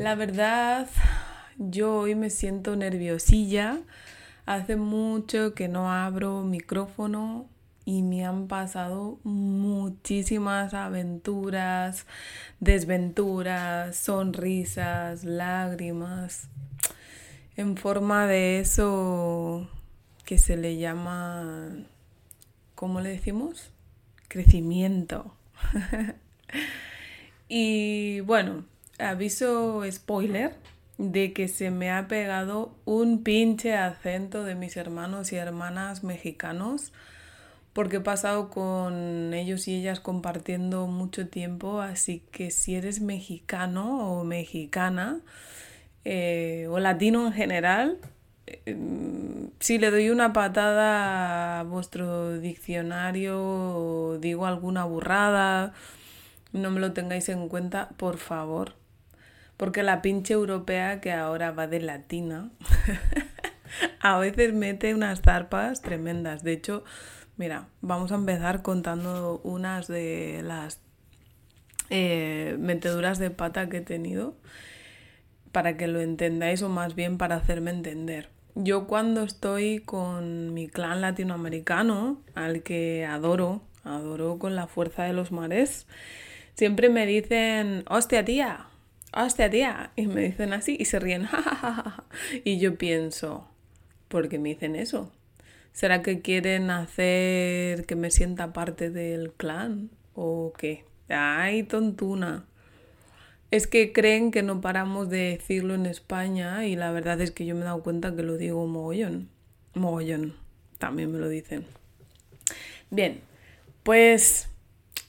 La verdad, yo hoy me siento nerviosilla. Hace mucho que no abro micrófono y me han pasado muchísimas aventuras, desventuras, sonrisas, lágrimas, en forma de eso que se le llama, ¿cómo le decimos? Crecimiento. y bueno, aviso spoiler de que se me ha pegado un pinche acento de mis hermanos y hermanas mexicanos porque he pasado con ellos y ellas compartiendo mucho tiempo, así que si eres mexicano o mexicana eh, o latino en general, eh, si le doy una patada a vuestro diccionario o digo alguna burrada, no me lo tengáis en cuenta, por favor porque la pinche europea que ahora va de latina, a veces mete unas zarpas tremendas. De hecho, mira, vamos a empezar contando unas de las eh, meteduras de pata que he tenido para que lo entendáis o más bien para hacerme entender. Yo cuando estoy con mi clan latinoamericano, al que adoro, adoro con la fuerza de los mares, siempre me dicen, hostia tía, hostia tía, y me dicen así y se ríen, y yo pienso, ¿por qué me dicen eso? ¿Será que quieren hacer que me sienta parte del clan? ¿O qué? Ay, tontuna. Es que creen que no paramos de decirlo en España y la verdad es que yo me he dado cuenta que lo digo mogollón. Mogollón. También me lo dicen. Bien, pues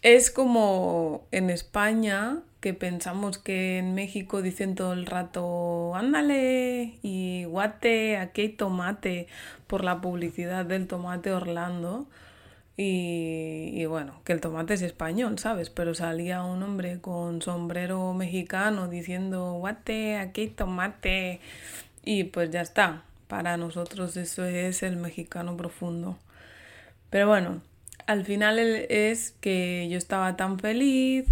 es como en España que pensamos que en México dicen todo el rato, ándale y guate, aquí hay tomate, por la publicidad del tomate Orlando. Y, bueno, que el tomate es español, ¿sabes? Pero salía un hombre con sombrero mexicano diciendo, guate, aquí hay tomate. Y pues ya está. Para nosotros eso es el mexicano profundo. Pero bueno, al final es que yo estaba tan feliz,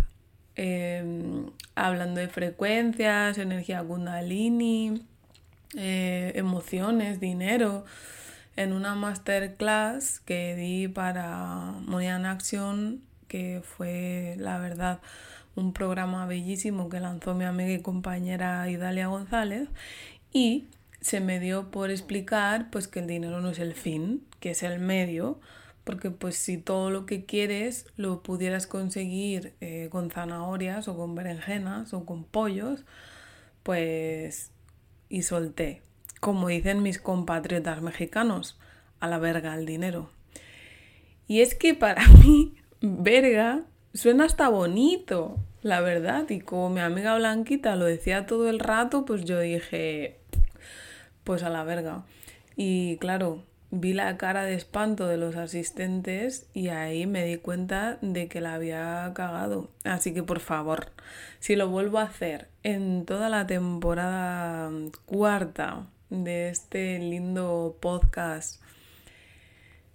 Em, hablando de frecuencias, energía kundalini, eh, emociones, dinero, en una masterclass que di para Monian Action, que fue la verdad un programa bellísimo que lanzó mi amiga y compañera Idalia González y se me dio por explicar pues que el dinero no es el fin, que es el medio porque pues si todo lo que quieres lo pudieras conseguir eh, con zanahorias o con berenjenas o con pollos, pues y solté. Como dicen mis compatriotas mexicanos, a la verga el dinero. Y es que para mí, verga, suena hasta bonito, la verdad. Y como mi amiga Blanquita lo decía todo el rato, pues yo dije, pues a la verga. Y claro, vi la cara de espanto de los asistentes y ahí me di cuenta de que la había cagado. Así que por favor, si lo vuelvo a hacer en toda la temporada cuarta de este lindo podcast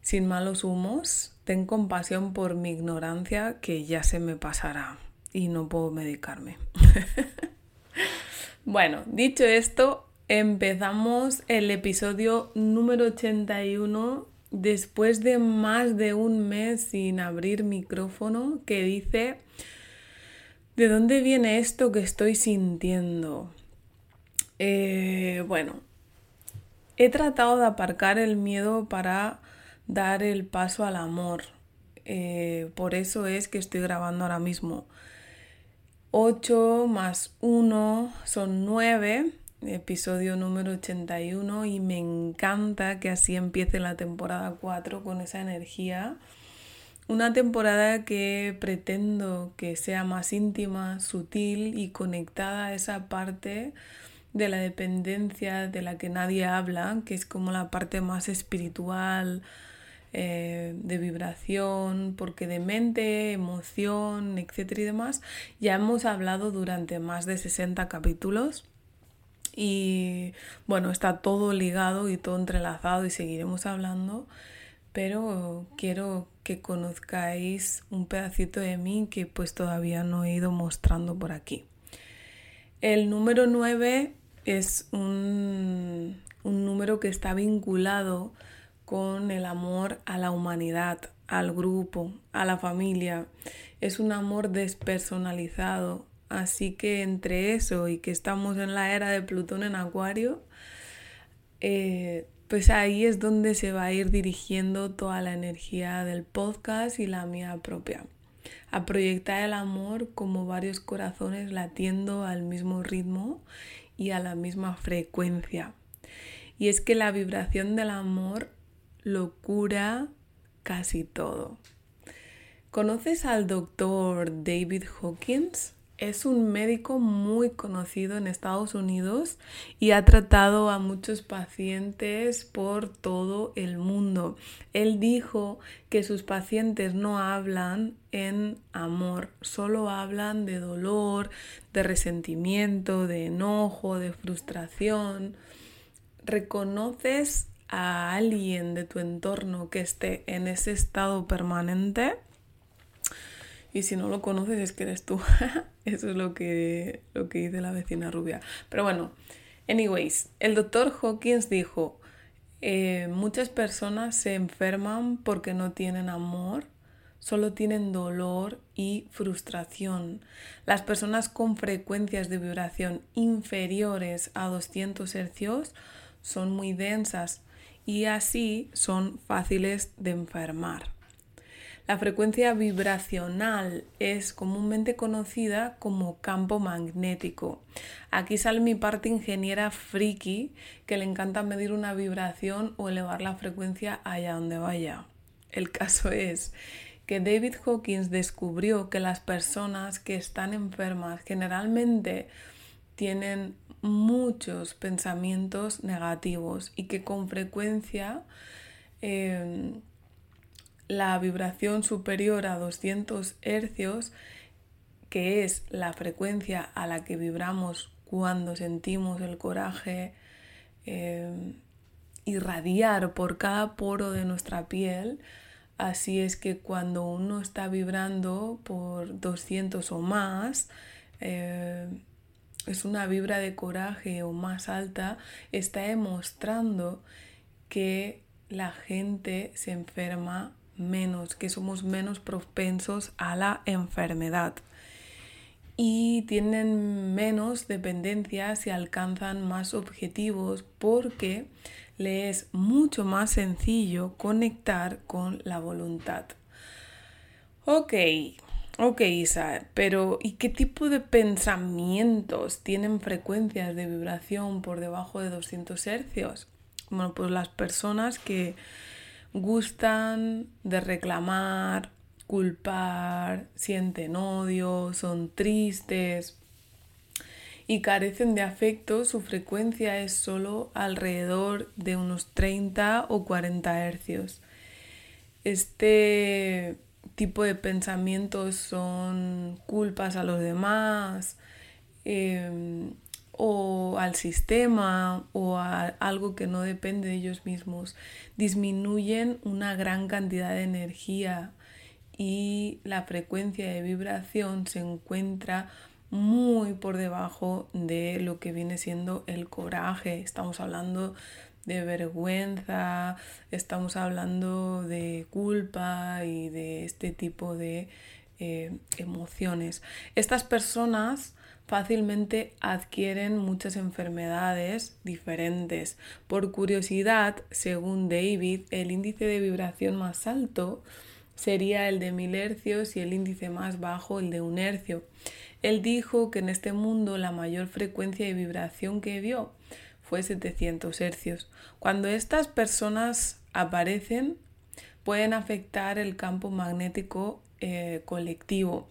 sin malos humos, ten compasión por mi ignorancia que ya se me pasará y no puedo medicarme. bueno, dicho esto, Empezamos el episodio número 81 después de más de un mes sin abrir micrófono que dice, ¿de dónde viene esto que estoy sintiendo? Eh, bueno, he tratado de aparcar el miedo para dar el paso al amor. Eh, por eso es que estoy grabando ahora mismo. 8 más 1 son 9 episodio número 81 y me encanta que así empiece la temporada 4 con esa energía una temporada que pretendo que sea más íntima, sutil y conectada a esa parte de la dependencia de la que nadie habla, que es como la parte más espiritual, eh, de vibración, porque de mente, emoción, etcétera y demás, ya hemos hablado durante más de 60 capítulos. Y bueno, está todo ligado y todo entrelazado y seguiremos hablando, pero quiero que conozcáis un pedacito de mí que pues todavía no he ido mostrando por aquí. El número 9 es un, un número que está vinculado con el amor a la humanidad, al grupo, a la familia. Es un amor despersonalizado. Así que entre eso y que estamos en la era de Plutón en Acuario, eh, pues ahí es donde se va a ir dirigiendo toda la energía del podcast y la mía propia. A proyectar el amor como varios corazones latiendo al mismo ritmo y a la misma frecuencia. Y es que la vibración del amor lo cura casi todo. ¿Conoces al doctor David Hawkins? Es un médico muy conocido en Estados Unidos y ha tratado a muchos pacientes por todo el mundo. Él dijo que sus pacientes no hablan en amor, solo hablan de dolor, de resentimiento, de enojo, de frustración. ¿Reconoces a alguien de tu entorno que esté en ese estado permanente. Y si no lo conoces es que eres tú. Eso es lo que, lo que dice la vecina rubia. Pero bueno, anyways, el doctor Hawkins dijo, eh, muchas personas se enferman porque no tienen amor, solo tienen dolor y frustración. Las personas con frecuencias de vibración inferiores a 200 hercios son muy densas y así son fáciles de enfermar. La frecuencia vibracional es comúnmente conocida como campo magnético. Aquí sale mi parte ingeniera friki que le encanta medir una vibración o elevar la frecuencia allá donde vaya. El caso es que David Hawkins descubrió que las personas que están enfermas generalmente tienen muchos pensamientos negativos y que con frecuencia em, la vibración superior a 200 hercios, que es la frecuencia a la que vibramos cuando sentimos el coraje em, irradiar por cada poro de nuestra piel, así es que cuando uno está vibrando por 200 o más, em, es una vibra de coraje o más alta, está demostrando que la gente se enferma menos, que somos menos propensos a la enfermedad y tienen menos dependencias y alcanzan más objetivos porque le es mucho más sencillo conectar con la voluntad. Ok, Ok, Isa, pero ¿y qué tipo de pensamientos tienen frecuencias de vibración por debajo de 200 hercios? Bueno, pues las personas que gustan de reclamar, culpar, sienten odio, son tristes y carecen de afecto, su frecuencia es solo alrededor de unos 30 o 40 hercios. Este tipo de pensamientos son culpas a los demás em, o al sistema o a algo que no depende de ellos mismos, disminuyen una gran cantidad de energía y la frecuencia de vibración se encuentra muy por debajo de lo que viene siendo el coraje. Estamos hablando de vergüenza, estamos hablando de culpa y de este tipo de eh, emociones. Estas personas fácilmente adquieren muchas enfermedades diferentes. Por curiosidad, según David, el índice de vibración más alto sería el de mil hercios y el índice más bajo el de un hercio. Él dijo que en este mundo la mayor frecuencia de vibración que vio fue 700 hercios. Cuando estas personas aparecen, pueden afectar el campo magnético eh, colectivo,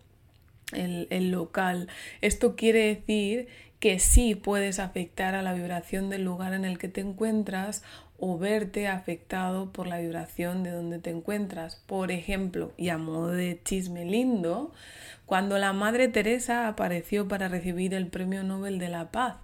el, el local. Esto quiere decir que sí puedes afectar a la vibración del lugar en el que te encuentras o verte afectado por la vibración de donde te encuentras. Por ejemplo, y a modo de chisme lindo, cuando la Madre Teresa apareció para recibir el Premio Nobel de la Paz,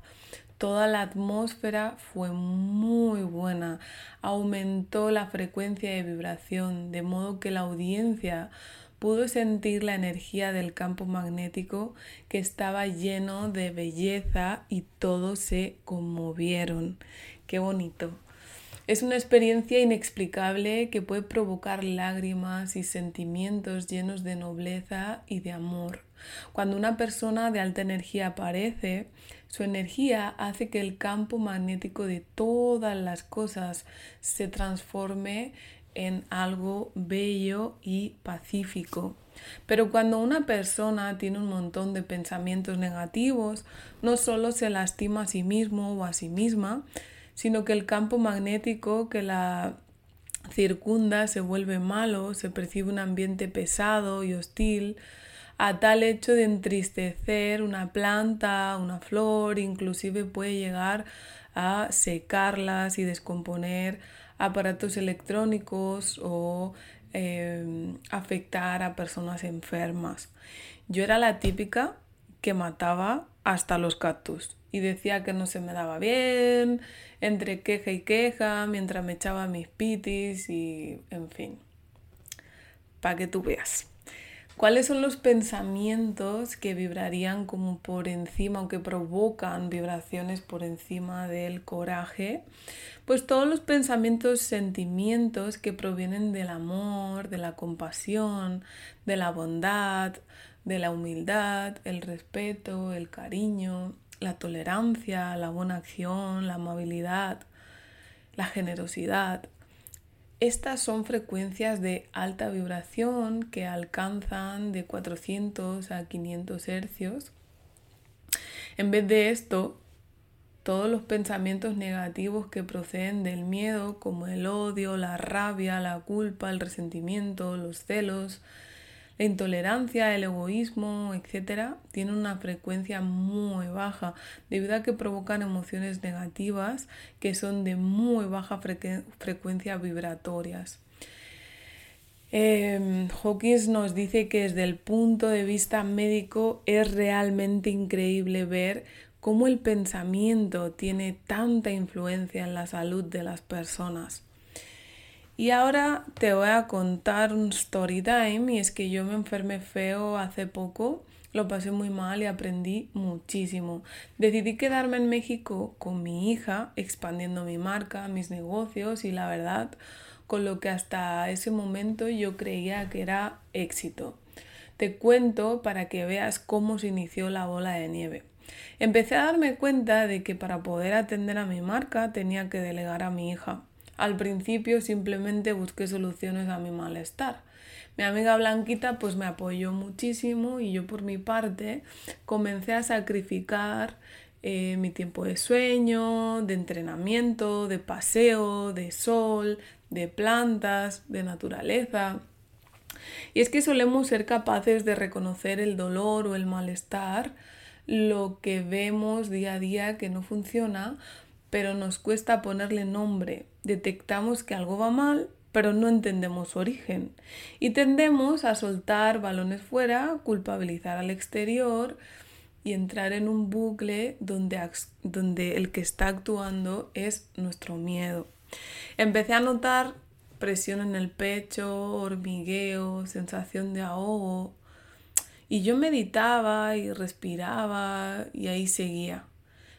toda la atmósfera fue muy buena, aumentó la frecuencia de vibración, de modo que la audiencia pudo sentir la energía del campo magnético que estaba lleno de belleza y todos se conmovieron. Qué bonito. Es una experiencia inexplicable que puede provocar lágrimas y sentimientos llenos de nobleza y de amor. Cuando una persona de alta energía aparece, su energía hace que el campo magnético de todas las cosas se transforme en algo bello y pacífico. Pero cuando una persona tiene un montón de pensamientos negativos, no solo se lastima a sí mismo o a sí misma, sino que el campo magnético que la circunda se vuelve malo, se percibe un ambiente pesado y hostil, a tal hecho de entristecer una planta, una flor, inclusive puede llegar a secarlas y descomponer aparatos electrónicos o em, afectar a personas enfermas. Yo era la típica que mataba hasta los cactus y decía que no se me daba bien, entre queja y queja, mientras me echaba mis pitis y en fin, para que tú veas. ¿Cuáles son los pensamientos que vibrarían como por encima o que provocan vibraciones por encima del coraje? Pues todos los pensamientos, sentimientos que provienen del amor, de la compasión, de la bondad, de la humildad, el respeto, el cariño, la tolerancia, la buena acción, la amabilidad, la generosidad. Estas son frecuencias de alta vibración que alcanzan de 400 a 500 hercios. En vez de esto, todos los pensamientos negativos que proceden del miedo, como el odio, la rabia, la culpa, el resentimiento, los celos, la intolerancia, el egoísmo, etcétera, tienen una frecuencia muy baja debido a que provocan emociones negativas que son de muy baja frecuencia vibratorias. Eh, Hawkins nos dice que desde el punto de vista médico es realmente increíble ver cómo el pensamiento tiene tanta influencia en la salud de las personas. Y ahora te voy a contar un story time y es que yo me enfermé feo hace poco, lo pasé muy mal y aprendí muchísimo. Decidí quedarme en México con mi hija, expandiendo mi marca, mis negocios y la verdad, con lo que hasta ese momento yo creía que era éxito. Te cuento para que veas cómo se inició la bola de nieve. Empecé a darme cuenta de que para poder atender a mi marca tenía que delegar a mi hija. Al principio simplemente busqué soluciones a mi malestar. Mi amiga Blanquita pues me apoyó muchísimo y yo por mi parte comencé a sacrificar eh, mi tiempo de sueño, de entrenamiento, de paseo, de sol, de plantas, de naturaleza. Y es que solemos ser capaces de reconocer el dolor o el malestar, lo que vemos día a día que no funciona, pero nos cuesta ponerle nombre. Detectamos que algo va mal, pero no entendemos su origen. Y tendemos a soltar balones fuera, culpabilizar al exterior y entrar en un bucle donde, donde el que está actuando es nuestro miedo. Empecé a notar presión en el pecho, hormigueo, sensación de ahogo. Y yo meditaba y respiraba y ahí seguía.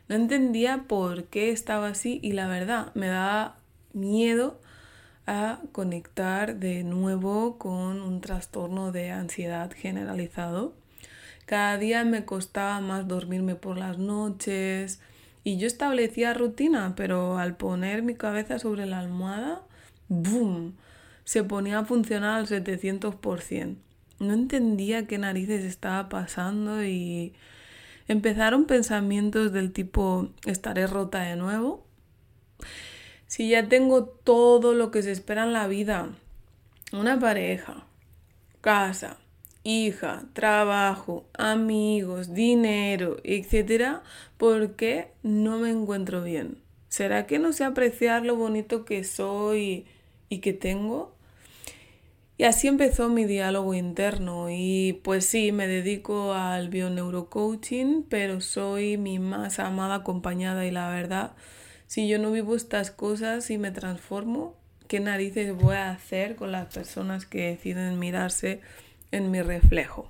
No entendía por qué estaba así y la verdad me daba miedo a conectar de nuevo con un trastorno de ansiedad generalizado. Cada día me costaba más dormirme por las noches y yo establecía rutina, pero al poner mi cabeza sobre la almohada, ¡boom! se ponía a funcionar al 700%. No entendía qué narices estaba pasando y Empezaron pensamientos del tipo estaré rota de nuevo. Si ya tengo todo lo que se espera en la vida, una pareja, casa, hija, trabajo, amigos, dinero, etcétera, porque no me encuentro bien. ¿Será que no sé apreciar lo bonito que soy y que tengo? Y así empezó mi diálogo interno y pues sí, me dedico al bioneurocoaching, pero soy mi más amada acompañada y la verdad, si yo no vivo estas cosas y me transformo, ¿qué narices voy a hacer con las personas que deciden mirarse en mi reflejo?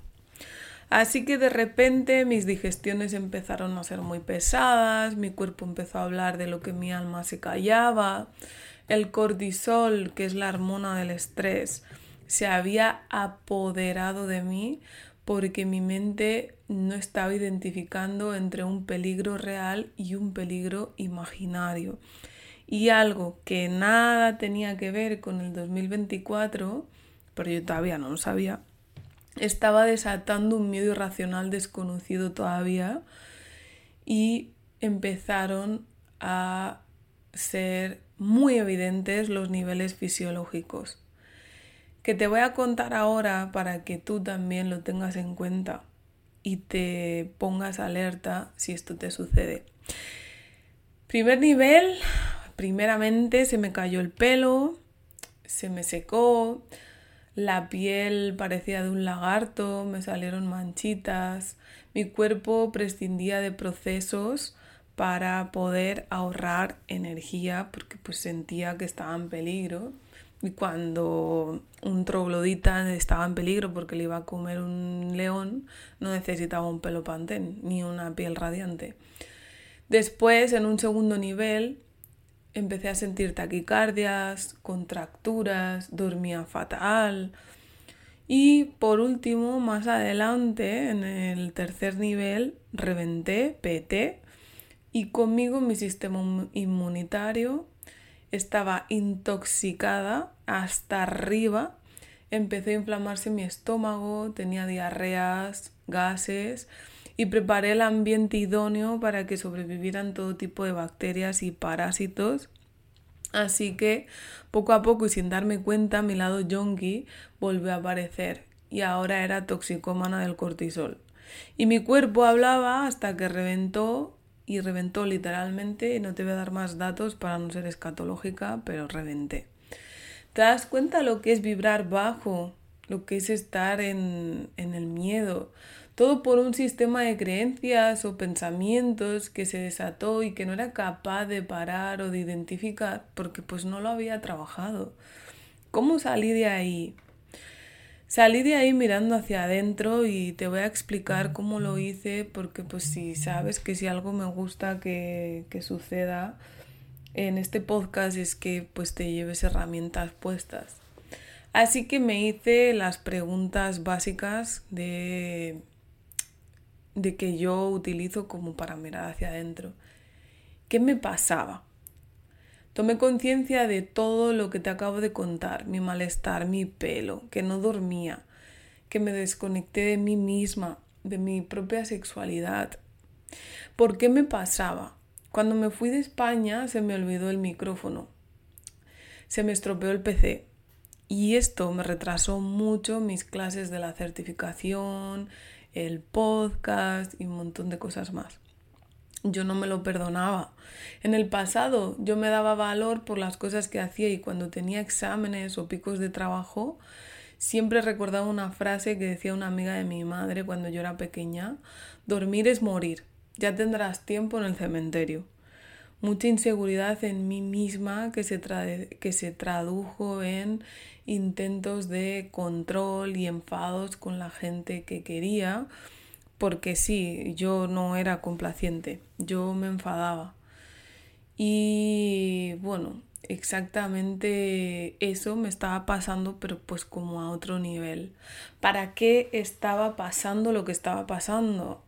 Así que de repente mis digestiones empezaron a ser muy pesadas, mi cuerpo empezó a hablar de lo que mi alma se callaba, el cortisol, que es la hormona del estrés, se había apoderado de mí porque mi mente no estaba identificando entre un peligro real y un peligro imaginario. Y algo que nada tenía que ver con el 2024, pero yo todavía no lo sabía, estaba desatando un miedo irracional desconocido todavía y empezaron a ser muy evidentes los niveles fisiológicos que te voy a contar ahora para que tú también lo tengas en cuenta y te pongas alerta si esto te sucede. Primer nivel, primeramente se me cayó el pelo, se me secó, la piel parecía de un lagarto, me salieron manchitas, mi cuerpo prescindía de procesos para poder ahorrar energía porque pues sentía que estaba en peligro y cuando un troglodita estaba en peligro porque le iba a comer un león, no necesitaba un pelo pantén ni una piel radiante. Después, en un segundo nivel, empecé a sentir taquicardias, contracturas, dormía fatal. Y por último, más adelante, en el tercer nivel, reventé, PT, y conmigo mi sistema inmunitario estaba intoxicada hasta arriba. Empezó a inflamarse mi estómago, tenía diarreas, gases y preparé el ambiente idóneo para que sobrevivieran todo tipo de bacterias y parásitos. Así que poco a poco y sin darme cuenta mi lado yonki volvió a aparecer y ahora era toxicómana del cortisol. Y mi cuerpo hablaba hasta que reventó y reventó literalmente, no te voy a dar más datos para no ser escatológica, pero reventé. ¿Te das cuenta lo que es vibrar bajo? Lo que es estar en, en el miedo. Todo por un sistema de creencias o pensamientos que se desató y que no era capaz de parar o de identificar porque pues no lo había trabajado. ¿Cómo salí de ahí? Salí de ahí mirando hacia adentro y te voy a explicar cómo lo hice porque pues si sabes que si algo me gusta que, que suceda en este podcast es que pues te lleves herramientas puestas. Así que me hice las preguntas básicas de, de que yo utilizo como para mirar hacia adentro. ¿Qué me pasaba? Tomé conciencia de todo lo que te acabo de contar, mi malestar, mi pelo, que no dormía, que me desconecté de mí misma, de mi propia sexualidad. ¿Por qué me pasaba? Cuando me fui de España se me olvidó el micrófono, se me estropeó el PC y esto me retrasó mucho mis clases de la certificación, el podcast y un montón de cosas más yo no me lo perdonaba. En el pasado yo me daba valor por las cosas que hacía y cuando tenía exámenes o picos de trabajo, siempre recordaba una frase que decía una amiga de mi madre cuando yo era pequeña, dormir es morir, ya tendrás tiempo en el cementerio. Mucha inseguridad en mí misma que se, que se tradujo en intentos de control y enfados con la gente que quería porque sí, yo no era complaciente, yo me enfadaba. Y bueno, exactamente eso me estaba pasando, pero pues como a otro nivel. ¿Para qué estaba pasando lo que estaba pasando?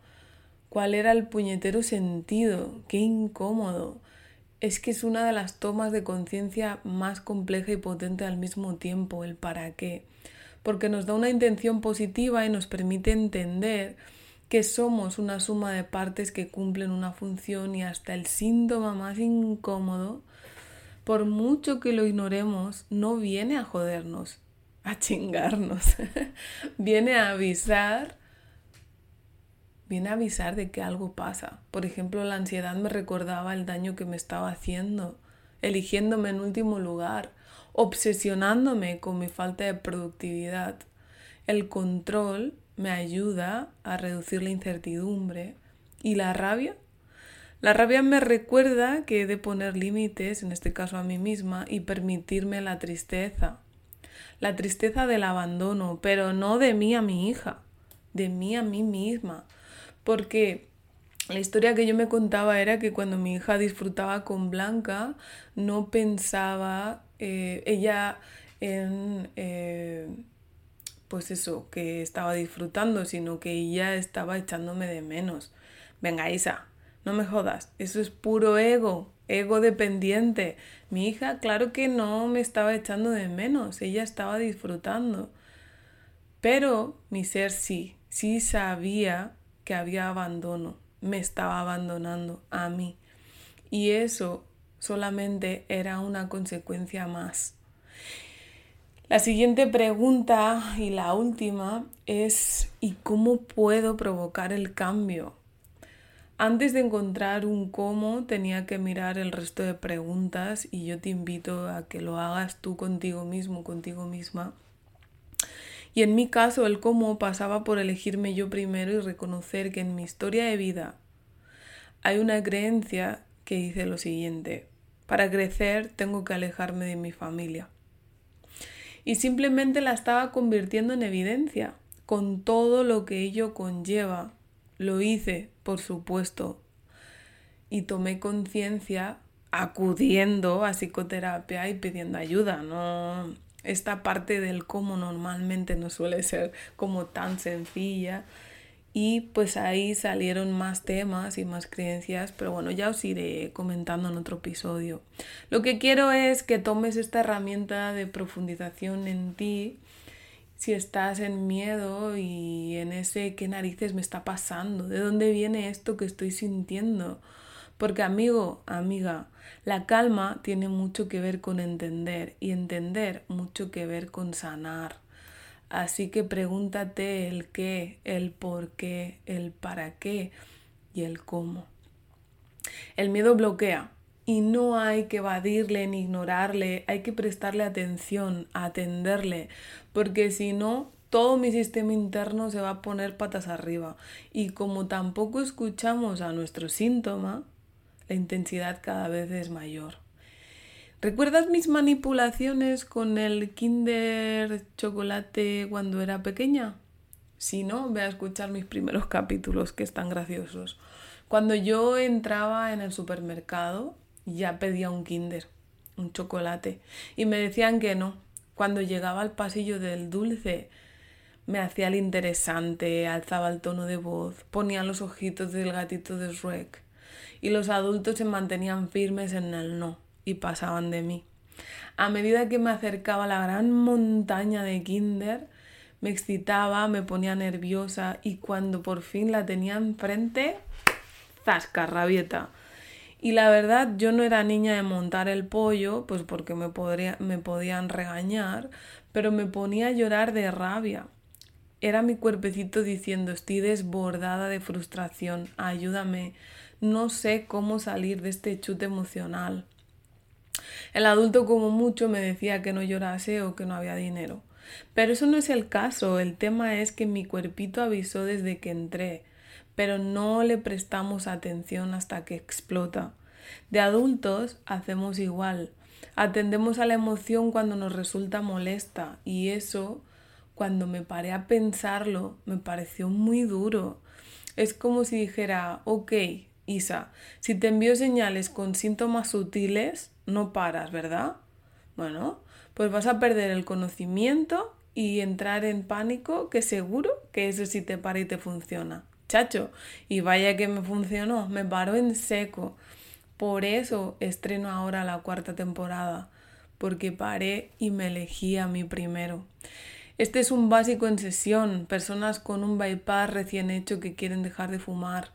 ¿Cuál era el puñetero sentido? Qué incómodo. Es que es una de las tomas de conciencia más compleja y potente al mismo tiempo, el para qué. Porque nos da una intención positiva y nos permite entender que somos una suma de partes que cumplen una función y hasta el síntoma más incómodo, por mucho que lo ignoremos, no viene a jodernos, a chingarnos. viene a avisar, viene a avisar de que algo pasa. Por ejemplo, la ansiedad me recordaba el daño que me estaba haciendo, eligiéndome en último lugar, obsesionándome con mi falta de productividad. El control me ayuda a reducir la incertidumbre y la rabia. La rabia me recuerda que he de poner límites, en este caso a mí misma, y permitirme la tristeza. La tristeza del abandono, pero no de mí a mi hija, de mí a mí misma. Porque la historia que yo me contaba era que cuando mi hija disfrutaba con Blanca, no pensaba eh, ella en... Eh, pues eso, que estaba disfrutando, sino que ella estaba echándome de menos. Venga, Isa, no me jodas, eso es puro ego, ego dependiente. Mi hija, claro que no me estaba echando de menos, ella estaba disfrutando. Pero mi ser sí, sí sabía que había abandono, me estaba abandonando a mí. Y eso solamente era una consecuencia más. La siguiente pregunta y la última es ¿y cómo puedo provocar el cambio? Antes de encontrar un cómo tenía que mirar el resto de preguntas y yo te invito a que lo hagas tú contigo mismo, contigo misma. Y en mi caso el cómo pasaba por elegirme yo primero y reconocer que en mi historia de vida hay una creencia que dice lo siguiente, para crecer tengo que alejarme de mi familia y simplemente la estaba convirtiendo en evidencia, con todo lo que ello conlleva. Lo hice, por supuesto, y tomé conciencia acudiendo a psicoterapia y pidiendo ayuda, no esta parte del cómo normalmente no suele ser como tan sencilla y pues ahí salieron más temas y más creencias, pero bueno, ya os iré comentando en otro episodio. Lo que quiero es que tomes esta herramienta de profundización en ti, si estás en miedo y en ese qué narices me está pasando, de dónde viene esto que estoy sintiendo. Porque amigo, amiga, la calma tiene mucho que ver con entender y entender mucho que ver con sanar. Así que pregúntate el qué, el por qué, el para qué y el cómo. El miedo bloquea y no hay que evadirle ni ignorarle, hay que prestarle atención, atenderle, porque si no, todo mi sistema interno se va a poner patas arriba. Y como tampoco escuchamos a nuestro síntoma, la intensidad cada vez es mayor. ¿Recuerdas mis manipulaciones con el Kinder chocolate cuando era pequeña? Si no, ve a escuchar mis primeros capítulos que están graciosos. Cuando yo entraba en el supermercado, ya pedía un Kinder, un chocolate, y me decían que no. Cuando llegaba al pasillo del dulce, me hacía el interesante, alzaba el tono de voz, ponía los ojitos del gatito de Shrek, y los adultos se mantenían firmes en el no y pasaban de mí. A medida que me acercaba a la gran montaña de Kinder, me excitaba, me ponía nerviosa y cuando por fin la tenía enfrente, zasca, rabieta. Y la verdad, yo no era niña de montar el pollo, pues porque me, me podían regañar, pero me ponía a llorar de rabia. Era mi cuerpecito diciendo, estoy desbordada de frustración, ayúdame, no sé cómo salir de este chute emocional. El adulto como mucho me decía que no llorase o que no había dinero. Pero eso no es el caso, el tema es que mi cuerpito avisó desde que entré, pero no le prestamos atención hasta que explota. De adultos hacemos igual, atendemos a la emoción cuando nos resulta molesta y eso, cuando me paré a pensarlo, me pareció muy duro. Es como si dijera, ok, Isa, si te envío señales con síntomas sutiles, no paras, ¿verdad? Bueno, pues vas a perder el conocimiento y entrar en pánico, que seguro que eso sí te para y te funciona. Chacho, y vaya que me funcionó, me paró en seco. Por eso estreno ahora la cuarta temporada, porque paré y me elegí a mí primero. Este es un básico en sesión, personas con un bypass recién hecho que quieren dejar de fumar,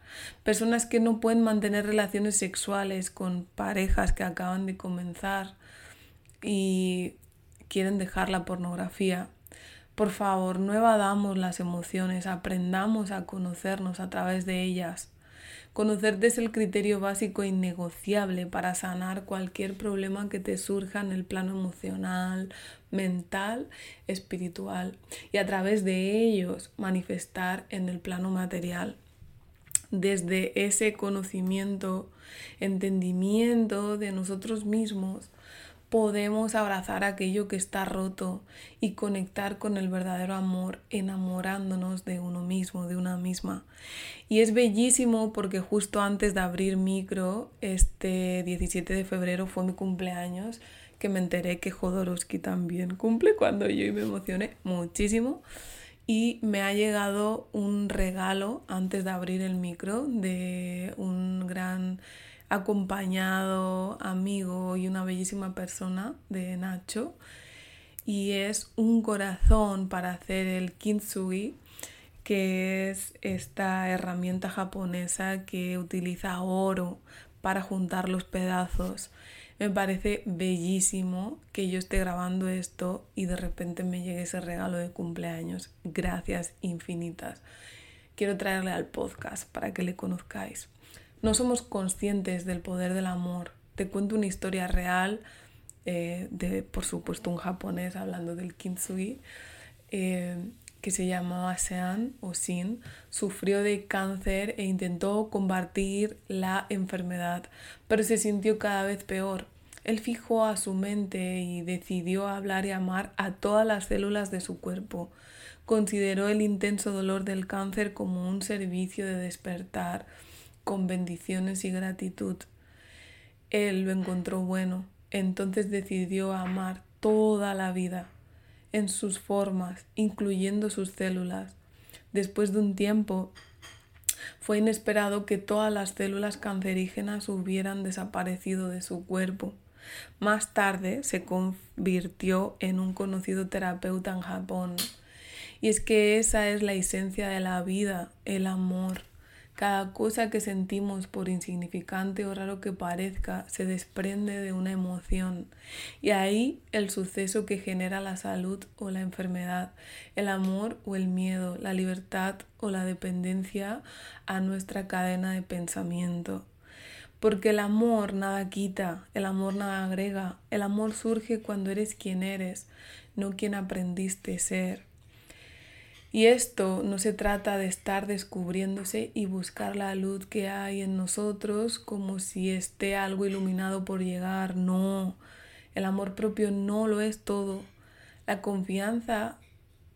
personas que no pueden mantener relaciones sexuales con parejas que acaban de comenzar y quieren dejar la pornografía Por favor, no evadamos las emociones, aprendamos a conocernos a través de ellas. Conocerte es el criterio básico e innegociable para sanar cualquier problema que te surja en el plano emocional, mental, espiritual y a través de ellos manifestar en el plano material. Desde ese conocimiento, entendimiento de nosotros mismos, podemos abrazar aquello que está roto y conectar con el verdadero amor, enamorándonos de uno mismo, de una misma. Y es bellísimo porque justo antes de abrir micro, este 17 de febrero fue mi cumpleaños, que me enteré que Jodorowsky también cumple cuando yo y me emocioné muchísimo. Y me ha llegado un regalo antes de abrir el micro de un gran acompañado, amigo y una bellísima persona de Nacho. Y es un corazón para hacer el kintsugi, que es esta herramienta japonesa que utiliza oro para juntar los pedazos. Me parece bellísimo que yo esté grabando esto y de repente me llegue ese regalo de cumpleaños. Gracias infinitas. Quiero traerle al podcast para que le conozcáis. No somos conscientes del poder del amor. Te cuento una historia real eh, de, por supuesto, un japonés hablando del kintsugi, eh, que se llamaba Sean o Sin, sufrió de cáncer e intentó combatir la enfermedad, pero se sintió cada vez peor. Él fijó a su mente y decidió hablar y amar a todas las células de su cuerpo. Consideró el intenso dolor del cáncer como un servicio de despertar con bendiciones y gratitud. Él lo encontró bueno, entonces decidió amar toda la vida, en sus formas, incluyendo sus células. Después de un tiempo, fue inesperado que todas las células cancerígenas hubieran desaparecido de su cuerpo. Más tarde se convirtió en un conocido terapeuta en Japón. Y es que esa es la esencia de la vida, el amor. Cada cosa que sentimos, por insignificante o raro que parezca, se desprende de una emoción. Y ahí el suceso que genera la salud o la enfermedad, el amor o el miedo, la libertad o la dependencia a nuestra cadena de pensamiento. Porque el amor nada quita, el amor nada agrega, el amor surge cuando eres quien eres, no quien aprendiste ser. Y esto no se trata de estar descubriéndose y buscar la luz que hay en nosotros como si esté algo iluminado por llegar. No, el amor propio no lo es todo. La confianza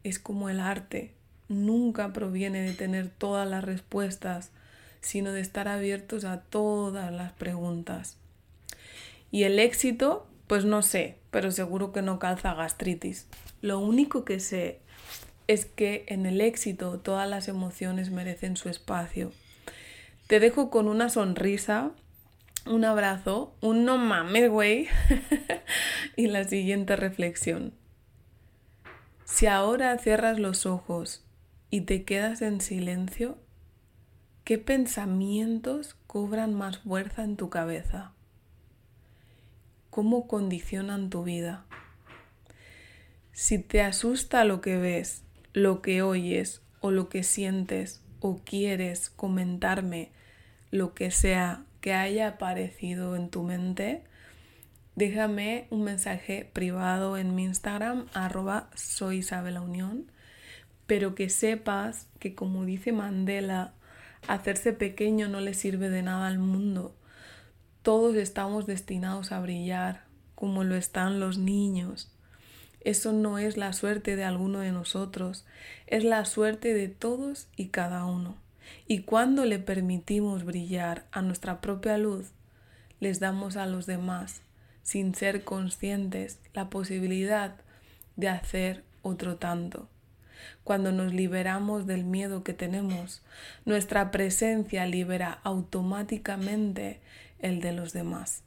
es como el arte. Nunca proviene de tener todas las respuestas, sino de estar abiertos a todas las preguntas. Y el éxito, pues no sé, pero seguro que no calza gastritis. Lo único que sé es que en el éxito todas las emociones merecen su espacio. Te dejo con una sonrisa, un abrazo, un no mames, güey, y la siguiente reflexión. Si ahora cierras los ojos y te quedas en silencio, ¿qué pensamientos cobran más fuerza en tu cabeza? ¿Cómo condicionan tu vida? Si te asusta lo que ves lo que oyes o lo que sientes o quieres comentarme, lo que sea que haya aparecido en tu mente, déjame un mensaje privado en mi Instagram, arroba soy pero que sepas que como dice Mandela, hacerse pequeño no le sirve de nada al mundo. Todos estamos destinados a brillar, como lo están los niños. Eso no es la suerte de alguno de nosotros, es la suerte de todos y cada uno. Y cuando le permitimos brillar a nuestra propia luz, les damos a los demás, sin ser conscientes, la posibilidad de hacer otro tanto. Cuando nos liberamos del miedo que tenemos, nuestra presencia libera automáticamente el de los demás.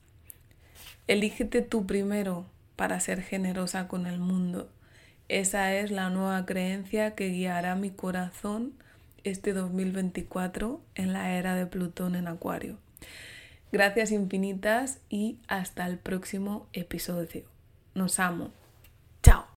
Elígete tú primero para ser generosa con el mundo. Esa es la nueva creencia que guiará mi corazón este 2024 en la era de Plutón en Acuario. Gracias infinitas y hasta el próximo episodio. Nos amo.